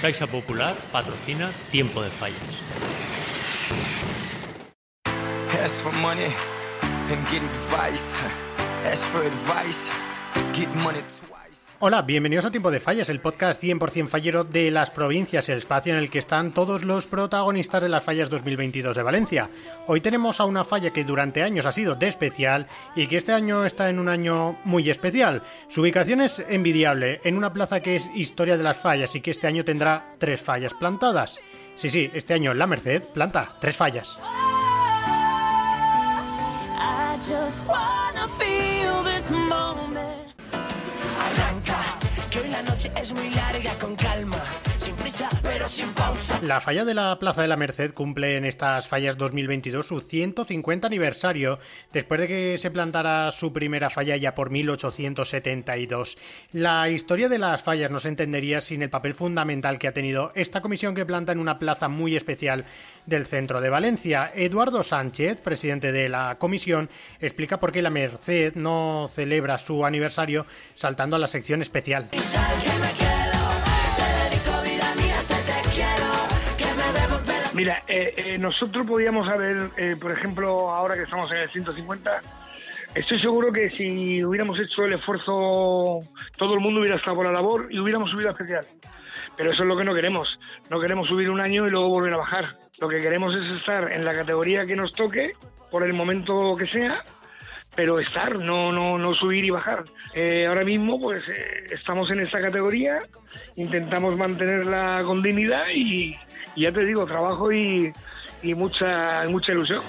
Caixa Popular patrocina Tiempo de Fallas. Ask for money and get advice. Ask for advice, get money twice. Hola, bienvenidos a Tiempo de Fallas, el podcast 100% fallero de las provincias, el espacio en el que están todos los protagonistas de las fallas 2022 de Valencia. Hoy tenemos a una falla que durante años ha sido de especial y que este año está en un año muy especial. Su ubicación es envidiable, en una plaza que es historia de las fallas y que este año tendrá tres fallas plantadas. Sí, sí, este año La Merced planta tres fallas. La noche es muy larga con calma, La falla de la Plaza de la Merced cumple en estas fallas 2022 su 150 aniversario, después de que se plantara su primera falla ya por 1872. La historia de las fallas no se entendería sin el papel fundamental que ha tenido esta comisión que planta en una plaza muy especial del centro de Valencia. Eduardo Sánchez, presidente de la comisión, explica por qué la Merced no celebra su aniversario saltando a la sección especial. Mira, eh, eh, nosotros podíamos haber, eh, por ejemplo, ahora que estamos en el 150, estoy seguro que si hubiéramos hecho el esfuerzo, todo el mundo hubiera estado por la labor y hubiéramos subido a especial. Pero eso es lo que no queremos. No queremos subir un año y luego volver a bajar. Lo que queremos es estar en la categoría que nos toque, por el momento que sea, pero estar, no, no, no subir y bajar. Eh, ahora mismo, pues eh, estamos en esta categoría, intentamos mantenerla con dignidad y, y ya te digo, trabajo y, y mucha, mucha ilusión.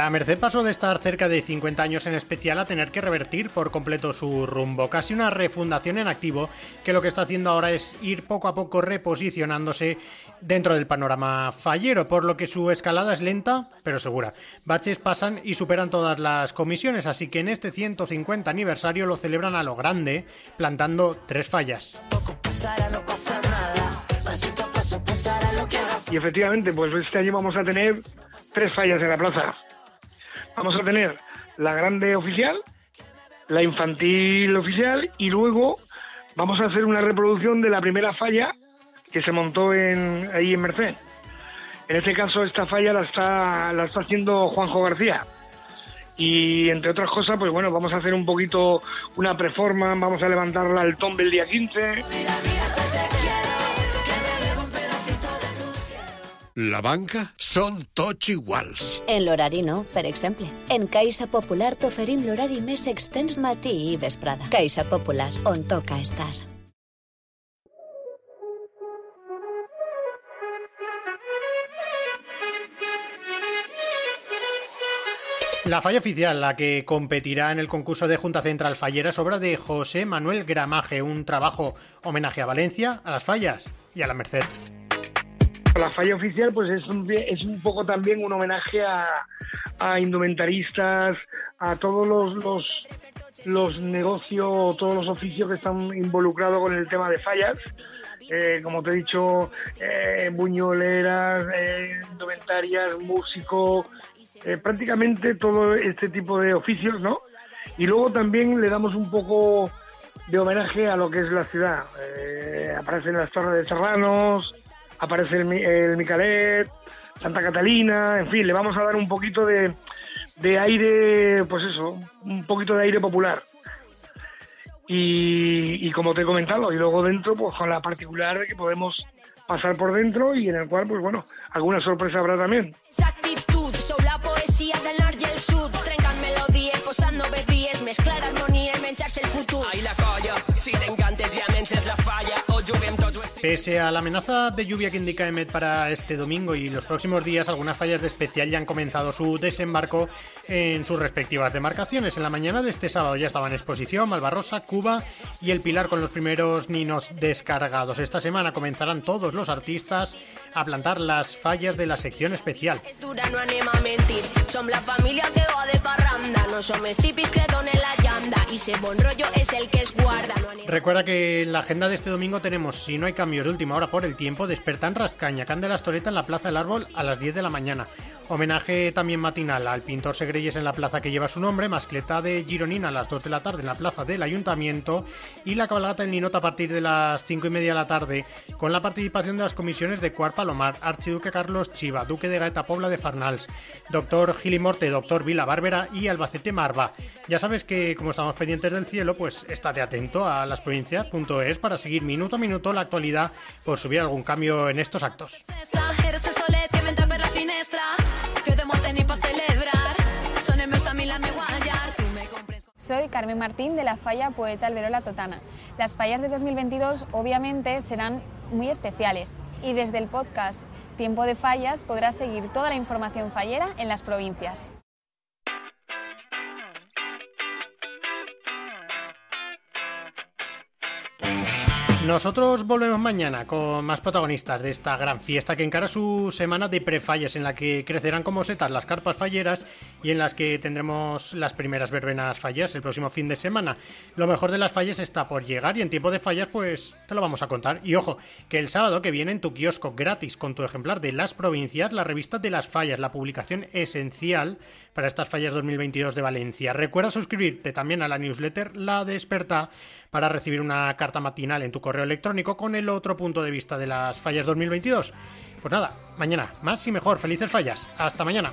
La Merced pasó de estar cerca de 50 años en especial a tener que revertir por completo su rumbo, casi una refundación en activo que lo que está haciendo ahora es ir poco a poco reposicionándose dentro del panorama fallero, por lo que su escalada es lenta pero segura. Baches pasan y superan todas las comisiones, así que en este 150 aniversario lo celebran a lo grande, plantando tres fallas. Y efectivamente, pues este año vamos a tener tres fallas en la plaza. Vamos a tener la grande oficial, la infantil oficial y luego vamos a hacer una reproducción de la primera falla que se montó en, ahí en Merced. En este caso, esta falla la está, la está haciendo Juanjo García. Y entre otras cosas, pues bueno, vamos a hacer un poquito una preforma, vamos a levantarla al tombe el día 15. La banca són tots iguals. En l'horari no, per exemple. En Caixa Popular t'oferim l'horari més extens matí i vesprada. Caixa Popular, on toca estar. La falla oficial, la que competirá en el concurso de Junta Central Fallera, es obra de José Manuel Gramaje, un trabajo homenaje a Valencia, a las fallas y a la Merced. La falla oficial pues es un, es un poco también un homenaje a, indumentaristas, a todos los, los, los negocios, todos los oficios que están involucrados con el tema de fallas. Eh, como te he dicho, eh, buñoleras, eh, indumentarias, músicos, prácticamente todo este tipo de oficios, ¿no? Y luego también le damos un poco de homenaje a lo que es la ciudad. Aparecen las Torres de Serranos, aparece el, el Micalet, Santa Catalina, en fin, le vamos a dar un poquito de, de aire, pues eso, un poquito de aire popular. Y, y como te he comentado, y luego dentro, pues con la particular de que podemos pasar por dentro y en el cual, pues bueno, alguna sorpresa habrá también. Actitud, sou la poesia del nord i el sud. Trencant melodies, posant noveties, mesclar harmonies, menjar-se el futur. Ai, la colla, si t'encantes ja menys la falla, o juguem. Pese a la amenaza de lluvia que indica EMET para este domingo y los próximos días, algunas fallas de especial ya han comenzado su desembarco en sus respectivas demarcaciones. En la mañana de este sábado ya estaban exposición Malvarrosa, Cuba y El Pilar con los primeros ninos descargados. Esta semana comenzarán todos los artistas a plantar las fallas de la sección especial. Recuerda que en la agenda de este domingo tenemos, si no hay cambios de última hora por el tiempo, Despertar en Rascaña, Can de la Estoreta en la Plaza del Árbol a las 10 de la mañana. Homenaje también matinal al pintor Segreyes en la plaza que lleva su nombre, mascleta de Gironina a las 2 de la tarde en la plaza del Ayuntamiento y la cabalgata del Ninota a partir de las 5 y media de la tarde con la participación de las comisiones de Cuar Palomar, Archiduque Carlos Chiva, Duque de Gaeta Pobla de Farnals, Doctor Gilimorte, Doctor Vila Bárbara y Albacete Marva. Ya sabes que como estamos pendientes del cielo, pues estate atento a las provincias.es para seguir minuto a minuto la actualidad por subir algún cambio en estos actos. Soy Carmen Martín de la Falla Poeta Alberola Totana. Las fallas de 2022 obviamente serán muy especiales y desde el podcast Tiempo de Fallas podrás seguir toda la información fallera en las provincias. Nosotros volvemos mañana con más protagonistas de esta gran fiesta que encara su semana de prefalles en la que crecerán como setas las carpas falleras y en las que tendremos las primeras verbenas fallas el próximo fin de semana. Lo mejor de las fallas está por llegar y en tiempo de fallas pues te lo vamos a contar. Y ojo, que el sábado que viene en tu kiosco gratis con tu ejemplar de las provincias, la revista de las fallas, la publicación esencial para estas fallas 2022 de Valencia. Recuerda suscribirte también a la newsletter La Desperta para recibir una carta matinal en tu correo electrónico con el otro punto de vista de las fallas 2022. Pues nada, mañana, más y mejor, felices fallas. Hasta mañana.